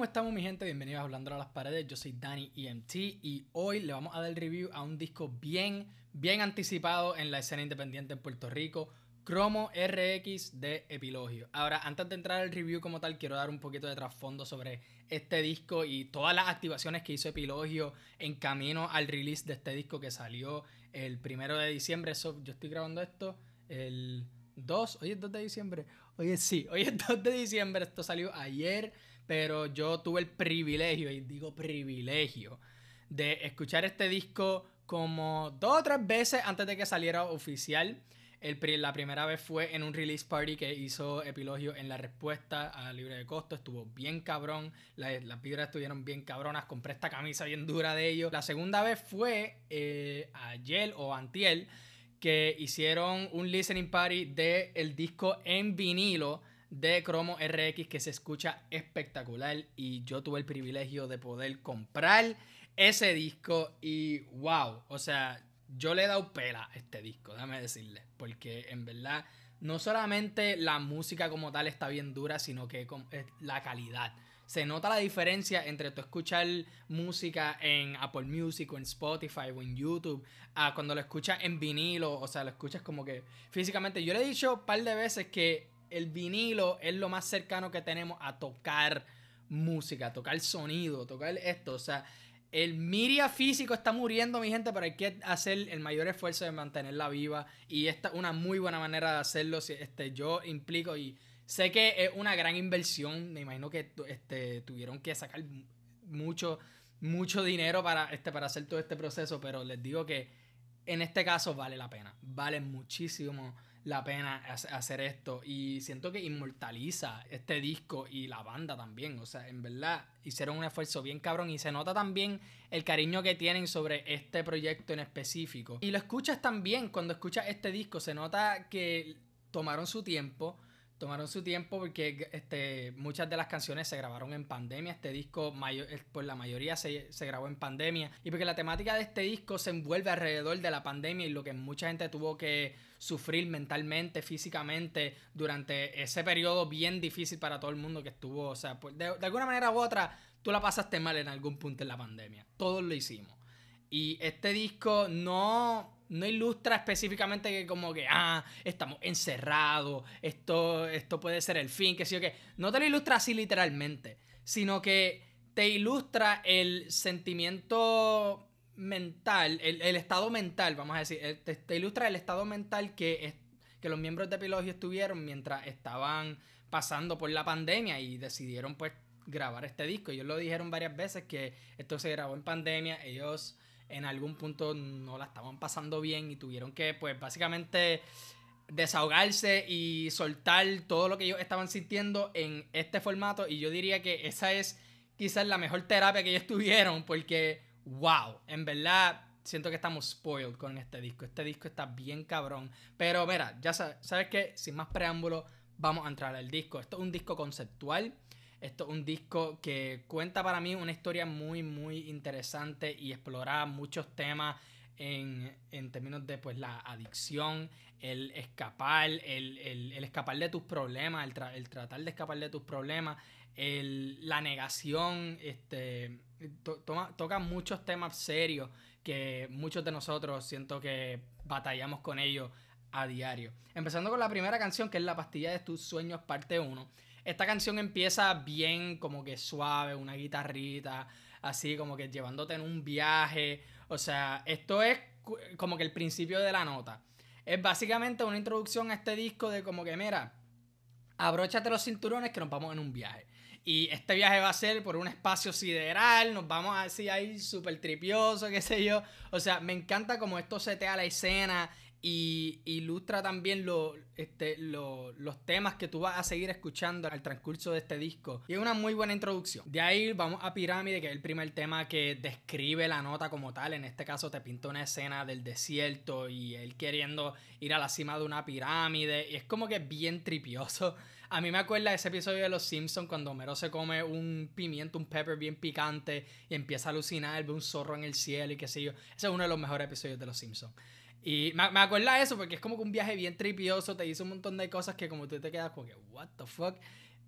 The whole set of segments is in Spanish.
¿Cómo estamos mi gente? Bienvenidos a Hablando a las Paredes, yo soy Dani EMT y hoy le vamos a dar review a un disco bien, bien anticipado en la escena independiente en Puerto Rico, Cromo RX de Epilogio. Ahora, antes de entrar al review como tal, quiero dar un poquito de trasfondo sobre este disco y todas las activaciones que hizo Epilogio en camino al release de este disco que salió el primero de diciembre. Eso, yo estoy grabando esto el 2, hoy es 2 de diciembre. Hoy es sí, hoy es 2 de diciembre, esto salió ayer pero yo tuve el privilegio, y digo privilegio, de escuchar este disco como dos o tres veces antes de que saliera oficial. El, la primera vez fue en un release party que hizo Epilogio en la respuesta a Libre de Costo. Estuvo bien cabrón. las vibras estuvieron bien cabronas. Compré esta camisa bien dura de ellos. La segunda vez fue eh, ayer o antiel que hicieron un listening party del el disco en vinilo de Cromo RX que se escucha espectacular y yo tuve el privilegio de poder comprar ese disco y wow, o sea, yo le he dado pela a este disco, déjame decirle, porque en verdad no solamente la música como tal está bien dura, sino que la calidad. Se nota la diferencia entre tú escuchar música en Apple Music o en Spotify o en YouTube a cuando lo escuchas en vinilo, o sea, lo escuchas como que físicamente. Yo le he dicho un par de veces que el vinilo es lo más cercano que tenemos a tocar música, a tocar sonido, tocar esto. O sea, el media físico está muriendo, mi gente, pero hay que hacer el mayor esfuerzo de mantenerla viva. Y esta es una muy buena manera de hacerlo. Este, yo implico y sé que es una gran inversión. Me imagino que este, tuvieron que sacar mucho, mucho dinero para, este, para hacer todo este proceso, pero les digo que en este caso vale la pena. Vale muchísimo la pena hacer esto. Y siento que inmortaliza este disco y la banda también. O sea, en verdad hicieron un esfuerzo bien cabrón y se nota también el cariño que tienen sobre este proyecto en específico. Y lo escuchas también cuando escuchas este disco, se nota que tomaron su tiempo tomaron su tiempo porque este, muchas de las canciones se grabaron en pandemia. Este disco, mayor, pues la mayoría se, se, grabó en pandemia. Y porque la temática de este disco se envuelve alrededor de la pandemia y lo que mucha gente tuvo que sufrir mentalmente, físicamente, durante ese periodo bien difícil para todo el mundo que estuvo. O sea, pues, de, de alguna manera u otra, tú la pasaste mal en algún punto en la pandemia. Todos lo hicimos. Y este disco no no ilustra específicamente que como que, ah, estamos encerrados, esto, esto puede ser el fin, que sí o que. No te lo ilustra así literalmente, sino que te ilustra el sentimiento mental, el, estado mental, vamos a decir, te, ilustra el estado mental que, que los miembros de Epilogio estuvieron mientras estaban pasando por la pandemia y decidieron pues grabar este disco. Ellos lo dijeron varias veces que esto se grabó en pandemia, ellos en algún punto no la estaban pasando bien y tuvieron que, pues, básicamente desahogarse y soltar todo lo que ellos estaban sintiendo en este formato. Y yo diría que esa es quizás la mejor terapia que ellos tuvieron, porque, wow, en verdad siento que estamos spoiled con este disco. Este disco está bien cabrón. Pero mira, ya sabes, ¿sabes qué? Sin más preámbulo, vamos a entrar al disco. Esto es un disco conceptual. Esto es un disco que cuenta para mí una historia muy, muy interesante y explora muchos temas en, términos de pues la adicción, el escapar, el, escapar de tus problemas, el, tratar de escapar de tus problemas, la negación, este, toca muchos temas serios que muchos de nosotros siento que batallamos con ellos a diario. Empezando con la primera canción que es La pastilla de tus sueños parte 1 esta canción empieza bien como que suave, una guitarrita, así como que llevándote en un viaje. O sea, esto es como que el principio de la nota. Es básicamente una introducción a este disco de como que, mira, abróchate los cinturones que nos vamos en un viaje. Y este viaje va a ser por un espacio sideral, nos vamos a decir ahí súper tripioso, qué sé yo. O sea, me encanta como esto setea la escena y ilustra también este, los temas que tú vas a seguir escuchando al transcurso de este disco. Y es una muy buena introducción. De ahí vamos a Pirámide, que es el primer tema que describe la nota como tal. En este caso te pinta una escena del desierto y él queriendo ir a la cima de una pirámide. Y es como que bien tripioso. A mí me acuerda ese episodio de Los Simpsons cuando Homero se come un pimiento, un pepper bien picante y empieza a alucinar, ve un zorro en el cielo y qué sé yo. Ese es uno de los mejores episodios de Los Simpsons. Y me, me acuerda eso porque es como que un viaje bien tripioso, te dice un montón de cosas que como tú te quedas como que, what the fuck.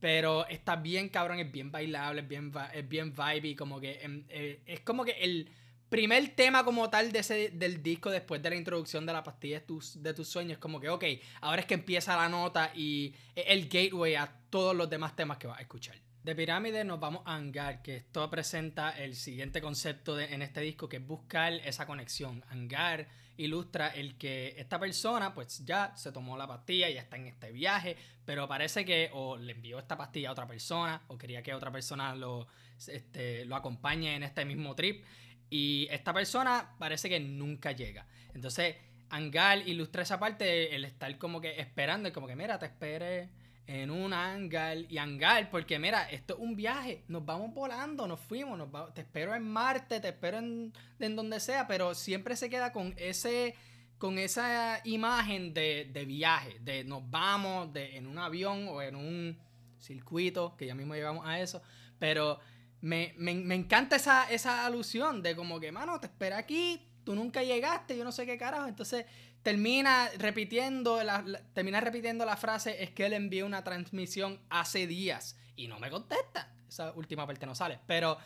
Pero está bien cabrón, es bien bailable, es bien, es bien vibey, como que em, eh, es como que el primer tema como tal de ese, del disco después de la introducción de la pastilla de tus, de tus sueños, como que, ok, ahora es que empieza la nota y el gateway a todos los demás temas que vas a escuchar. De pirámide nos vamos a Angar, que esto presenta el siguiente concepto en este disco, que es buscar esa conexión. Angar ilustra el que esta persona pues ya se tomó la pastilla, ya está en este viaje, pero parece que o le envió esta pastilla a otra persona, o quería que otra persona lo, este, lo acompañe en este mismo trip, y esta persona parece que nunca llega. Entonces, Angar ilustra esa parte, el estar como que esperando, como que mira, te espere en un hangar y hangar, porque mira, esto es un viaje, nos vamos volando, nos fuimos, nos te espero en Marte, te espero en, donde sea, pero siempre se queda con ese con esa imagen de, viaje, de nos vamos de, en un avión o en un circuito, que ya mismo llegamos a eso, pero me, encanta esa, esa alusión de como que, mano, te espera aquí, tú nunca llegaste, yo no sé qué carajo, entonces termina repitiendo la, termina repitiendo la frase es que él envió una transmisión hace días y no me contesta. Esa última parte no sale, pero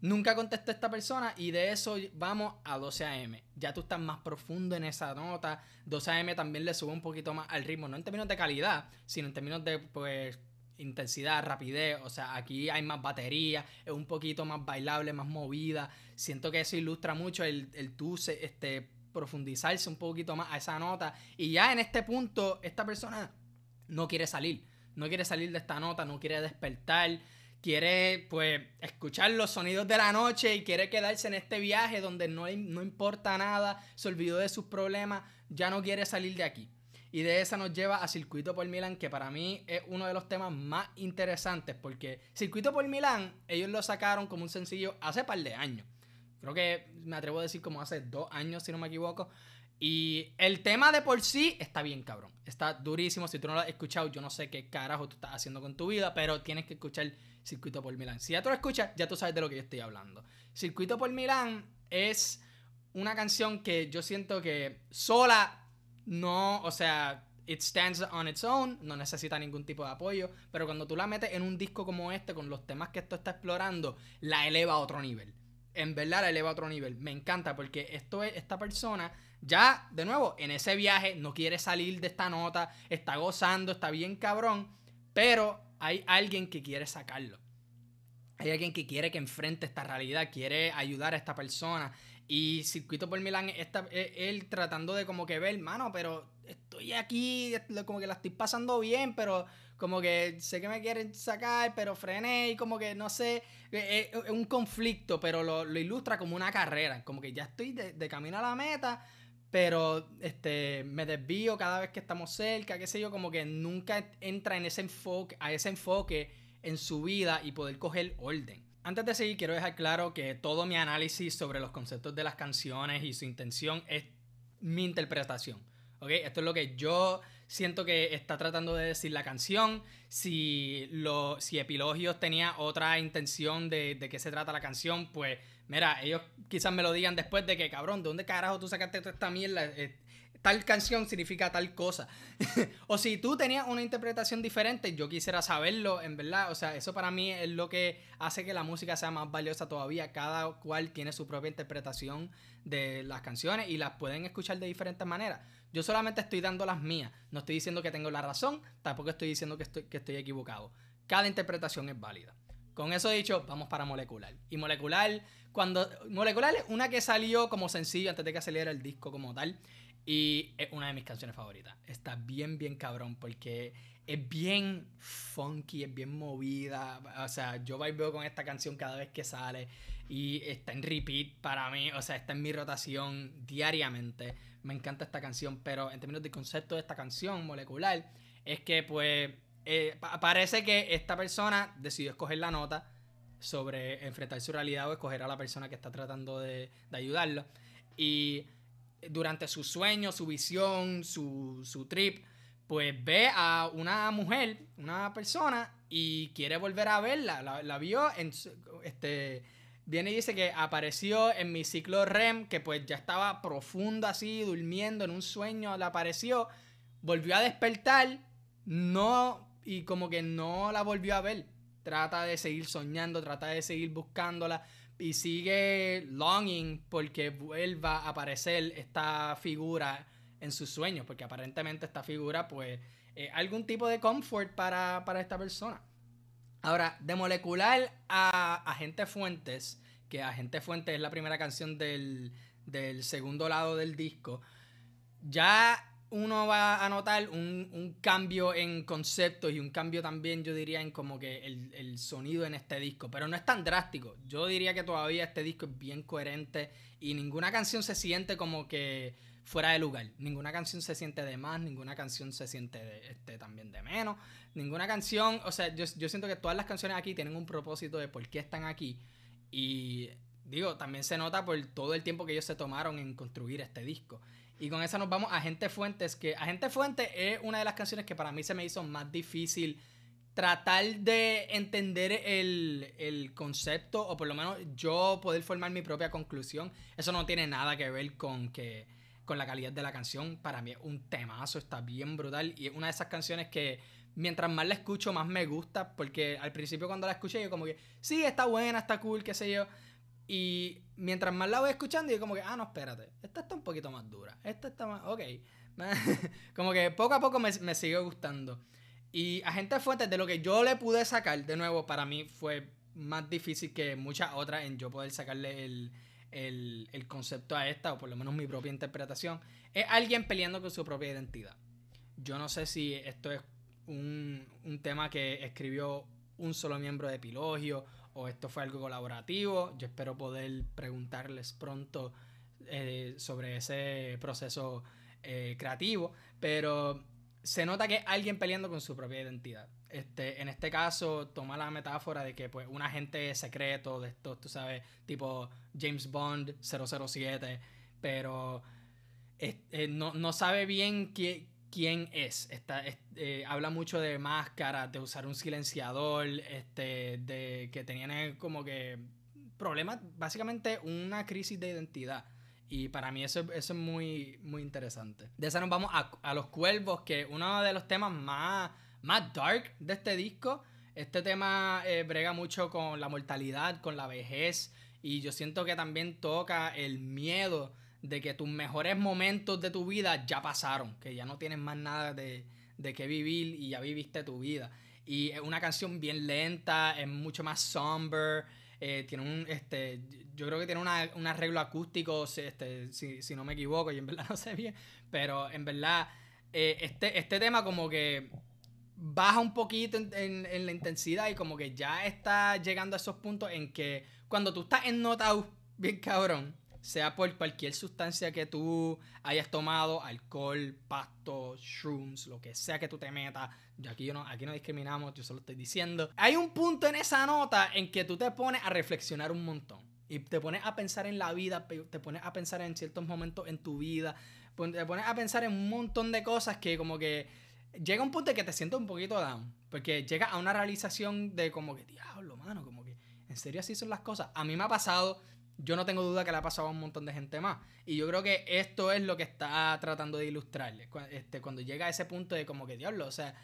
nunca contestó esta persona y de eso vamos a 12 AM. Ya tú estás más profundo en esa nota. 12 AM también le sube un poquito más al ritmo, no en términos de calidad, sino en términos de pues intensidad, rapidez, o sea, aquí hay más batería, es un poquito más bailable, más movida. Siento que eso ilustra mucho el, el este, profundizarse un poquito más a esa nota. Y ya en este punto, esta persona no quiere salir. No quiere salir de esta nota, no quiere despertar. Quiere, pues, escuchar los sonidos de la noche y quiere quedarse en este viaje donde no, no importa nada, se olvidó de sus problemas, ya no quiere salir de aquí. Y de esa nos lleva a Circuito por Milán, que para mí es uno de los temas más interesantes, porque Circuito por Milán, ellos lo sacaron como un sencillo hace par de años. Creo que me atrevo a decir como hace dos años, si no me equivoco. Y el tema de por sí está bien cabrón. Está durísimo. Si tú no lo has escuchado, yo no sé qué carajo tú estás haciendo con tu vida, pero tienes que escuchar Circuito por Milán. Si ya tú lo escuchas, ya tú sabes de lo que yo estoy hablando. Circuito por Milán es una canción que yo siento que sola no, o sea, it stands on its own, no necesita ningún tipo de apoyo, pero cuando tú la metes en un disco como este, con los temas que esto está explorando, la eleva a otro nivel en verdad la eleva a otro nivel. Me encanta porque esto es, esta persona ya, de nuevo, en ese viaje no quiere salir de esta nota, está gozando, está bien cabrón, pero hay alguien que quiere sacarlo. Hay alguien que quiere que enfrente esta realidad, quiere ayudar a esta persona. Y Circuito por Milán, está, él tratando de como que ver, mano, pero estoy aquí, como que la estoy pasando bien, pero como que sé que me quieren sacar, pero frené y como que no sé, es, un conflicto, pero lo, ilustra como una carrera, como que ya estoy de, camino a la meta, pero este me desvío cada vez que estamos cerca, qué sé yo, como que nunca entra en ese enfoque, a ese enfoque en su vida y poder coger orden. Antes de seguir, quiero dejar claro que todo mi análisis sobre los conceptos de las canciones y su intención es mi interpretación. ¿Ok? Esto es lo que yo siento que está tratando de decir la canción. Si, lo, si Epilogios tenía otra intención de, de qué se trata la canción, pues mira, ellos quizás me lo digan después de que, cabrón, ¿de dónde carajo tú sacaste toda esta mierda? Tal canción significa tal cosa. o si tú tenías una interpretación diferente, yo quisiera saberlo, en verdad. O sea, eso para mí es lo que hace que la música sea más valiosa todavía. Cada cual tiene su propia interpretación de las canciones y las pueden escuchar de diferentes maneras. Yo solamente estoy dando las mías. No estoy diciendo que tengo la razón, tampoco estoy diciendo que estoy, que estoy equivocado. Cada interpretación es válida. Con eso dicho, vamos para molecular. Y molecular, cuando. Molecular es una que salió como sencillo antes de que saliera el disco como tal. Y es una de mis canciones favoritas. Está bien, bien cabrón porque es bien funky, es bien movida. O sea, yo veo con esta canción cada vez que sale y está en repeat para mí. O sea, está en mi rotación diariamente. Me encanta esta canción, pero en términos de concepto de esta canción molecular, es que pues eh, parece que esta persona decidió escoger la nota sobre enfrentar su realidad o escoger a la persona que está tratando de, de ayudarlo. Y durante su sueño, su visión, su, su trip, pues ve a una mujer, una persona, y quiere volver a verla. La, vio en este viene y dice que apareció en mi ciclo REM, que pues ya estaba profundo así, durmiendo en un sueño, le apareció, volvió a despertar, no y como que no la volvió a ver. Trata de seguir soñando, trata de seguir buscándola y sigue longing porque vuelva a aparecer esta figura en sus sueños, porque aparentemente esta figura pues es algún tipo de comfort para, para esta persona. Ahora, de molecular a Agente Fuentes, que Agente Fuentes es la primera canción del, del segundo lado del disco, ya uno va a notar un, cambio en conceptos y un cambio también, yo diría, en como que el, sonido en este disco. Pero no es tan drástico. Yo diría que todavía este disco es bien coherente y ninguna canción se siente como que fuera de lugar. Ninguna canción se siente de más, ninguna canción se siente este, también de menos. Ninguna canción, o sea, yo, yo siento que todas las canciones aquí tienen un propósito de por qué están aquí. Y digo, también se nota por todo el tiempo que ellos se tomaron en construir este disco. Y con esa nos vamos a Agente Fuentes, que Agente Fuentes es una de las canciones que para mí se me hizo más difícil tratar de entender el, el, concepto, o por lo menos yo poder formar mi propia conclusión. Eso no tiene nada que ver con que con la calidad de la canción. Para mí es un temazo, está bien brutal. Y es una de esas canciones que mientras más la escucho, más me gusta. Porque al principio cuando la escuché, yo como que, sí, está buena, está cool, qué sé yo. Y mientras más la voy escuchando, yo como que, ah, no, espérate, esta está un poquito más dura. Esta está más, ok. como que poco a poco me, me sigue gustando. Y Agente Fuentes, de lo que yo le pude sacar, de nuevo, para mí fue más difícil que muchas otras en yo poder sacarle el, el, el, concepto a esta, o por lo menos mi propia interpretación, es alguien peleando con su propia identidad. Yo no sé si esto es un, un tema que escribió un solo miembro de Epilogio esto fue algo colaborativo. Yo espero poder preguntarles pronto eh, sobre ese proceso eh, creativo, pero se nota que alguien peleando con su propia identidad. Este, en este caso, toma la metáfora de que pues, un agente secreto de estos, tú sabes, tipo James Bond 007, pero eh, no, no, sabe bien qué, quién es. Está, eh, habla mucho de máscaras, de usar un silenciador, este, de que tenían como que problemas, básicamente una crisis de identidad. Y para mí eso, es muy, muy interesante. De eso nos vamos a, Los Cuervos, que uno de los temas más, más dark de este disco. Este tema eh, brega mucho con la mortalidad, con la vejez. Y yo siento que también toca el miedo de que tus mejores momentos de tu vida ya pasaron, que ya no tienes más nada de, de qué vivir y ya viviste tu vida. Y es una canción bien lenta, es mucho más somber, eh, tiene un, este, yo creo que tiene una, un arreglo acústico, este, si, si, no me equivoco, y en verdad no sé bien, pero en verdad, eh, este, este tema como que baja un poquito en, en, en, la intensidad y como que ya está llegando a esos puntos en que cuando tú estás en nota bien cabrón, sea por cualquier sustancia que tú hayas tomado, alcohol, pasto, shrooms, lo que sea que tú te metas. Yo aquí, no, aquí no discriminamos, yo solo estoy diciendo. Hay un punto en esa nota en que tú te pones a reflexionar un montón. Y te pones a pensar en la vida, te pones a pensar en ciertos momentos en tu vida, te pones a pensar en un montón de cosas que como que llega un punto en que te sientes un poquito down. Porque llega a una realización de como que, diablo, mano, como que, ¿en serio así son las cosas? A mí me ha pasado yo no tengo duda que le ha pasado a un montón de gente más. Y yo creo que esto es lo que está tratando de ilustrarle. Este, cuando llega a ese punto de como que, diablo, o sea,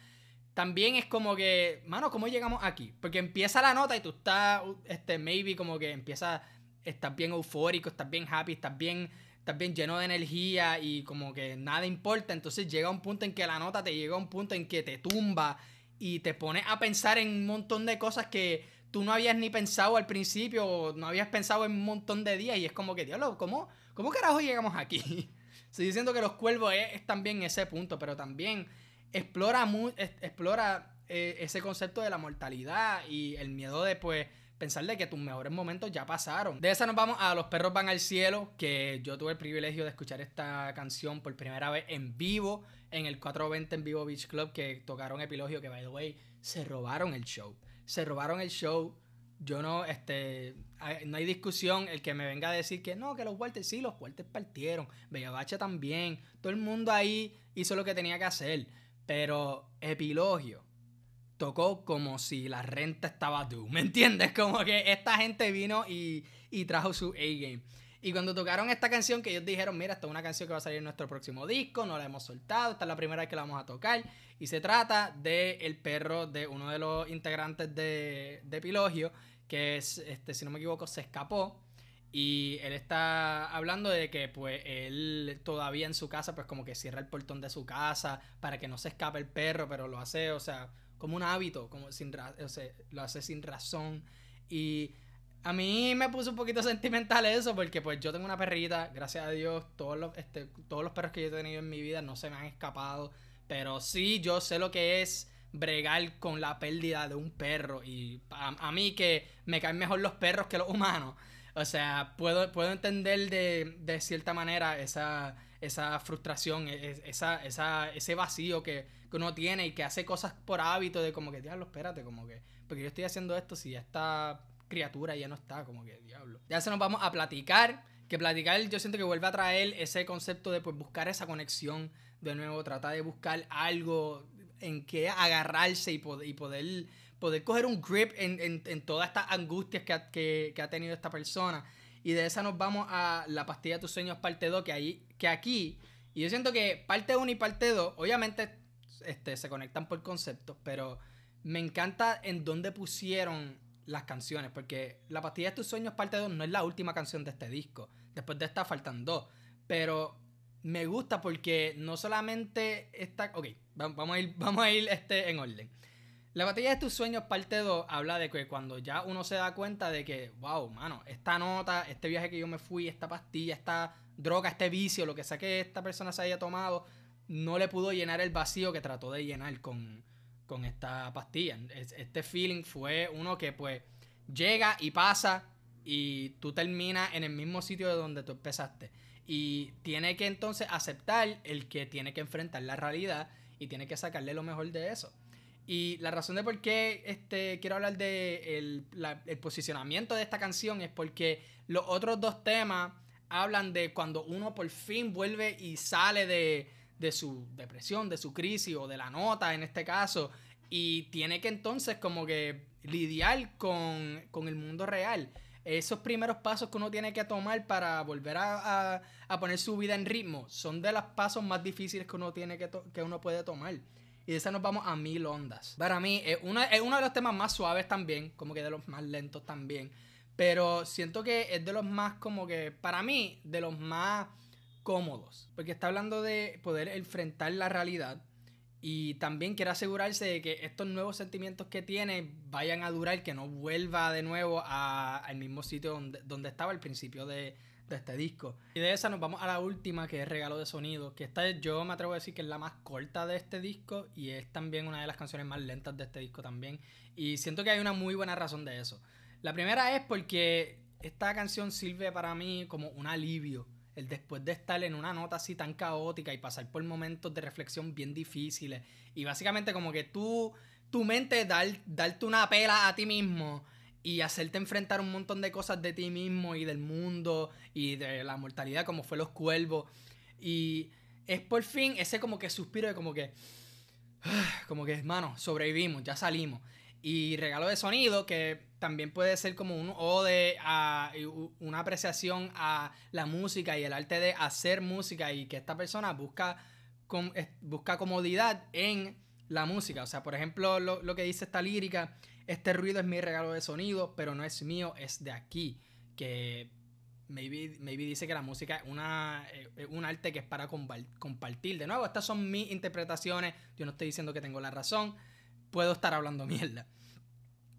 también es como que, mano, ¿cómo llegamos aquí? Porque empieza la nota y tú estás, este, maybe como que empieza, estás bien eufórico, estás bien happy, estás bien, estás lleno de energía y como que nada importa. Entonces llega un punto en que la nota te llega a un punto en que te tumba y te pone a pensar en un montón de cosas que tú no habías ni pensado al principio, no habías pensado en un montón de días, y es como que, diablo, ¿cómo, cómo carajo llegamos aquí? Estoy diciendo que los cuervos es, también ese punto, pero también explora, muy, explora eh, ese concepto de la mortalidad y el miedo de, pues, pensar de que tus mejores momentos ya pasaron. De esa nos vamos a Los perros van al cielo, que yo tuve el privilegio de escuchar esta canción por primera vez en vivo en el 420 en Vivo Beach Club, que tocaron Epilogio, que by the way, se robaron el show se robaron el show. Yo no, este, no hay discusión. El que me venga a decir que no, que los Walters, sí, los Walters partieron. Bacha también. Todo el mundo ahí hizo lo que tenía que hacer. Pero Epilogio tocó como si la renta estaba due. ¿Me entiendes? Como que esta gente vino y, y trajo su A-game. Y cuando tocaron esta canción, que ellos dijeron, mira, esta es una canción que va a salir en nuestro próximo disco, no la hemos soltado, esta es la primera vez que la vamos a tocar. Y se trata de el perro de uno de los integrantes de, de Pilogio, que es, este, si no me equivoco, se escapó. Y él está hablando de que pues él todavía en su casa pues como que cierra el portón de su casa para que no se escape el perro, pero lo hace, o sea, como un hábito, como sin o sea, lo hace sin razón. Y a mí me puso un poquito sentimental eso porque pues yo tengo una perrita, gracias a Dios, todos los, este, todos los perros que yo he tenido en mi vida no se me han escapado, pero sí yo sé lo que es bregar con la pérdida de un perro y a, mí que me caen mejor los perros que los humanos. O sea, puedo, puedo entender de, de cierta manera esa, esa frustración, e, e, esa, esa, ese vacío que, que, uno tiene y que hace cosas por hábito de como que, diablo, espérate, como que, porque yo estoy haciendo esto si esta criatura ya no está, como que, diablo. Ya se nos vamos a platicar, que platicar yo siento que vuelve a traer ese concepto de pues buscar esa conexión de nuevo, tratar de buscar algo en que agarrarse y poder, y poder, poder coger un grip en, en, en todas estas angustias que ha, que, que ha, tenido esta persona. Y de esa nos vamos a la pastilla de tus sueños parte 2, que, ahí, que aquí, y yo siento que parte 1 y parte 2, obviamente este, se conectan por conceptos, pero me encanta en dónde pusieron las canciones, porque La pastilla de tus sueños parte 2 no es la última canción de este disco, después de esta faltan dos, pero me gusta porque no solamente está. Ok, vamos a ir, vamos a ir este, en orden. La batalla de tus sueños, parte 2, habla de que cuando ya uno se da cuenta de que, wow, mano, esta nota, este viaje que yo me fui, esta pastilla, esta droga, este vicio, lo que sea que esta persona se haya tomado, no le pudo llenar el vacío que trató de llenar con, con esta pastilla. Este feeling fue uno que, pues, llega y pasa y tú terminas en el mismo sitio de donde tú empezaste. Y tiene que entonces aceptar el que tiene que enfrentar la realidad y tiene que sacarle lo mejor de eso. Y la razón de por qué este, quiero hablar de el, posicionamiento de esta canción es porque los otros dos temas hablan de cuando uno por fin vuelve y sale de, de su depresión, de su crisis o de la nota en este caso, y tiene que entonces como que lidiar con, con el mundo real esos primeros pasos que uno tiene que tomar para volver a, poner su vida en ritmo son de los pasos más difíciles que uno tiene que, que uno puede tomar. Y de esa nos vamos a mil ondas. Para mí es, es uno de los temas más suaves también, como que de los más lentos también. Pero siento que es de los más como que, para mí, de los más cómodos. Porque está hablando de poder enfrentar la realidad y también quiere asegurarse de que estos nuevos sentimientos que tiene vayan a durar, que no vuelva de nuevo al mismo sitio donde, estaba al principio de, de, este disco. Y de esa nos vamos a la última, que es Regalo de Sonido, que esta yo me atrevo a decir que es la más corta de este disco y es también una de las canciones más lentas de este disco también. Y siento que hay una muy buena razón de eso. La primera es porque esta canción sirve para mí como un alivio el después de estar en una nota así tan caótica y pasar por momentos de reflexión bien difíciles. Y básicamente como que tú, tu mente dar, darte una pela a ti mismo y hacerte enfrentar un montón de cosas de ti mismo y del mundo y de la mortalidad como fue los cuervos. Y es por fin ese como que suspiro de como que como que hermano sobrevivimos ya salimos y regalo de sonido, que también puede ser como un ode a una apreciación a la música y el arte de hacer música y que esta persona busca, busca comodidad en la música. O sea, por ejemplo, lo, que dice esta lírica, este ruido es mi regalo de sonido, pero no es mío, es de aquí. Que maybe, maybe dice que la música es una, un arte que es para compartir. De nuevo, estas son mis interpretaciones. Yo no estoy diciendo que tengo la razón puedo estar hablando mierda.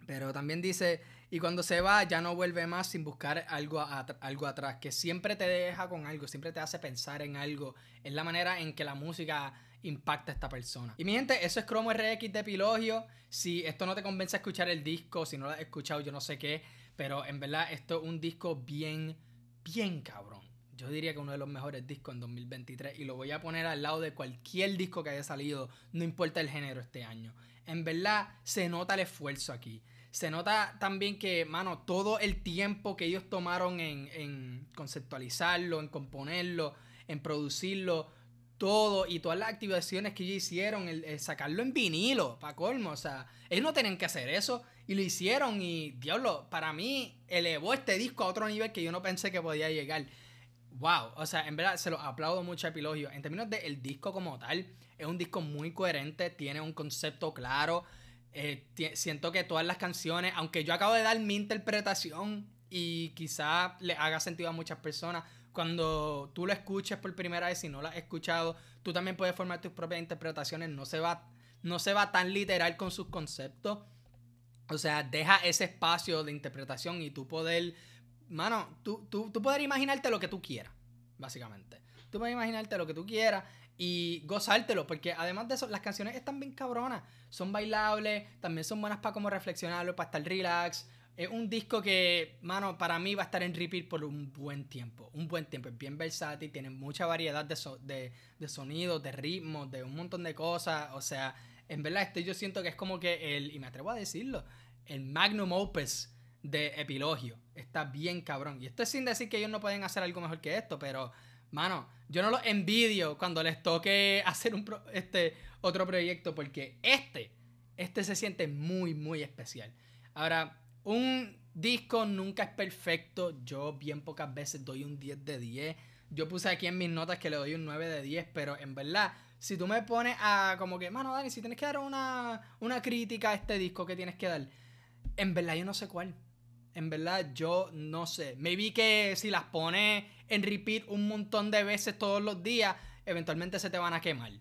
Pero también dice, y cuando se va ya no vuelve más sin buscar algo, algo atrás, que siempre te deja con algo, siempre te hace pensar en algo. Es la manera en que la música impacta a esta persona. Y mi gente, eso es Chrome RX de Epilogio. Si esto no te convence a escuchar el disco, si no lo has escuchado, yo no sé qué, pero en verdad esto es un disco bien, bien cabrón. Yo diría que uno de los mejores discos en 2023 y lo voy a poner al lado de cualquier disco que haya salido, no importa el género este año en verdad se nota el esfuerzo aquí. Se nota también que, mano, todo el tiempo que ellos tomaron en, conceptualizarlo, en componerlo, en producirlo, todo y todas las activaciones que ellos hicieron, el, sacarlo en vinilo, para colmo, o sea, ellos no tenían que hacer eso y lo hicieron y, diablo, para mí elevó este disco a otro nivel que yo no pensé que podía llegar. Wow, o sea, en verdad se lo aplaudo mucho a Epilogio. En términos del el disco como tal, es un disco muy coherente, tiene un concepto claro. Eh, siento que todas las canciones, aunque yo acabo de dar mi interpretación y quizá le haga sentido a muchas personas, cuando tú lo escuches por primera vez, si no lo has escuchado, tú también puedes formar tus propias interpretaciones. No se va, no se va tan literal con sus conceptos. O sea, deja ese espacio de interpretación y tú poder, mano, tú, tú, tú poder imaginarte lo que tú quieras, básicamente. Tú puedes imaginarte lo que tú quieras y gozártelo, porque además de eso, las canciones están bien cabronas, son bailables, también son buenas para como reflexionarlo, para estar relax. Es un disco que, mano, para mí va a estar en repeat por un buen tiempo. Un buen tiempo. Es bien versátil, tiene mucha variedad de, de, de sonidos, de ritmos, de un montón de cosas. O sea, en verdad, este yo siento que es como que el, y me atrevo a decirlo, el magnum opus de Epilogio. Está bien cabrón. Y esto es sin decir que ellos no pueden hacer algo mejor que esto, pero, mano, yo no los envidio cuando les toque hacer un este, otro proyecto, porque este, este se siente muy, muy especial. Ahora, un disco nunca es perfecto. Yo bien pocas veces doy un 10 de 10. Yo puse aquí en mis notas que le doy un 9 de 10, pero en verdad, si tú me pones a como que, mano, Dani, si tienes que dar una, una crítica a este disco que tienes que dar, en verdad yo no sé cuál. En verdad yo no sé. Me vi que si las pones en repeat un montón de veces todos los días, eventualmente se te van a quemar.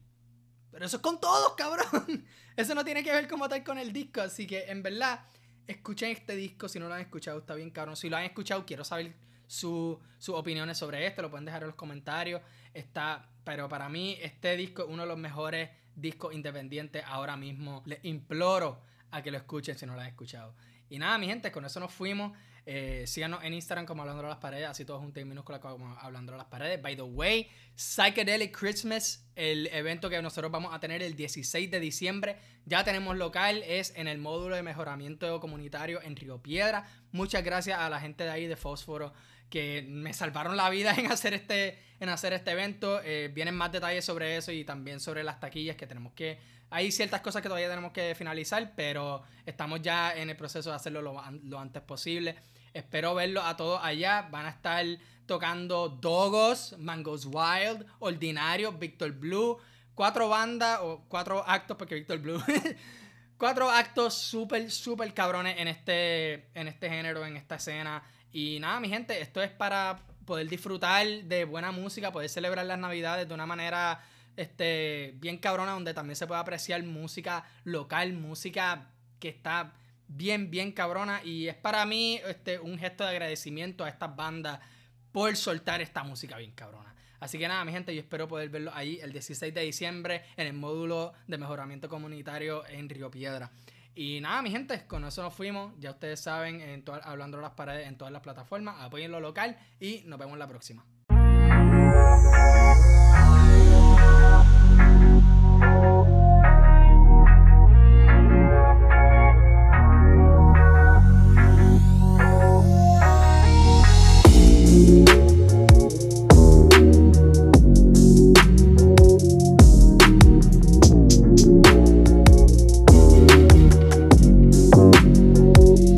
Pero eso es con todos, cabrón. Eso no tiene que ver como tal con el disco. Así que en verdad escuchen este disco si no lo han escuchado, está bien cabrón. Si lo han escuchado, quiero saber sus opiniones sobre esto, lo pueden dejar en los comentarios. Está, pero para mí este disco es uno de los mejores discos independientes ahora mismo. Les imploro a que lo escuchen si no lo han escuchado. Y nada, mi gente, con eso nos fuimos. Eh, síganos en Instagram como Hablando a las Paredes, así todos juntos en minúscula como Hablando a las Paredes. By the way, Psychedelic Christmas, el evento que nosotros vamos a tener el 16 de diciembre. Ya tenemos local, es en el módulo de mejoramiento comunitario en Río Piedra. Muchas gracias a la gente de ahí de Fósforo que me salvaron la vida en hacer este, en hacer este evento. Eh, vienen más detalles sobre eso y también sobre las taquillas que tenemos que hay ciertas cosas que todavía tenemos que finalizar, pero estamos ya en el proceso de hacerlo lo, antes posible. Espero verlo a todos allá. Van a estar tocando Dogos, Mangos Wild, Ordinario, Victor Blue. Cuatro bandas o cuatro actos, porque Victor Blue. cuatro actos súper, súper cabrones en este, en este género, en esta escena. Y nada, mi gente, esto es para poder disfrutar de buena música, poder celebrar las navidades de una manera este, bien cabrona, donde también se puede apreciar música local, música que está bien, bien cabrona. Y es para mí este, un gesto de agradecimiento a estas bandas por soltar esta música bien cabrona. Así que nada, mi gente, yo espero poder verlo ahí el 16 de diciembre en el módulo de mejoramiento comunitario en Río Piedra. Y nada, mi gente, con eso nos fuimos. Ya ustedes saben, en hablando de las paredes en todas las plataformas. Apoyen lo local y nos vemos la próxima.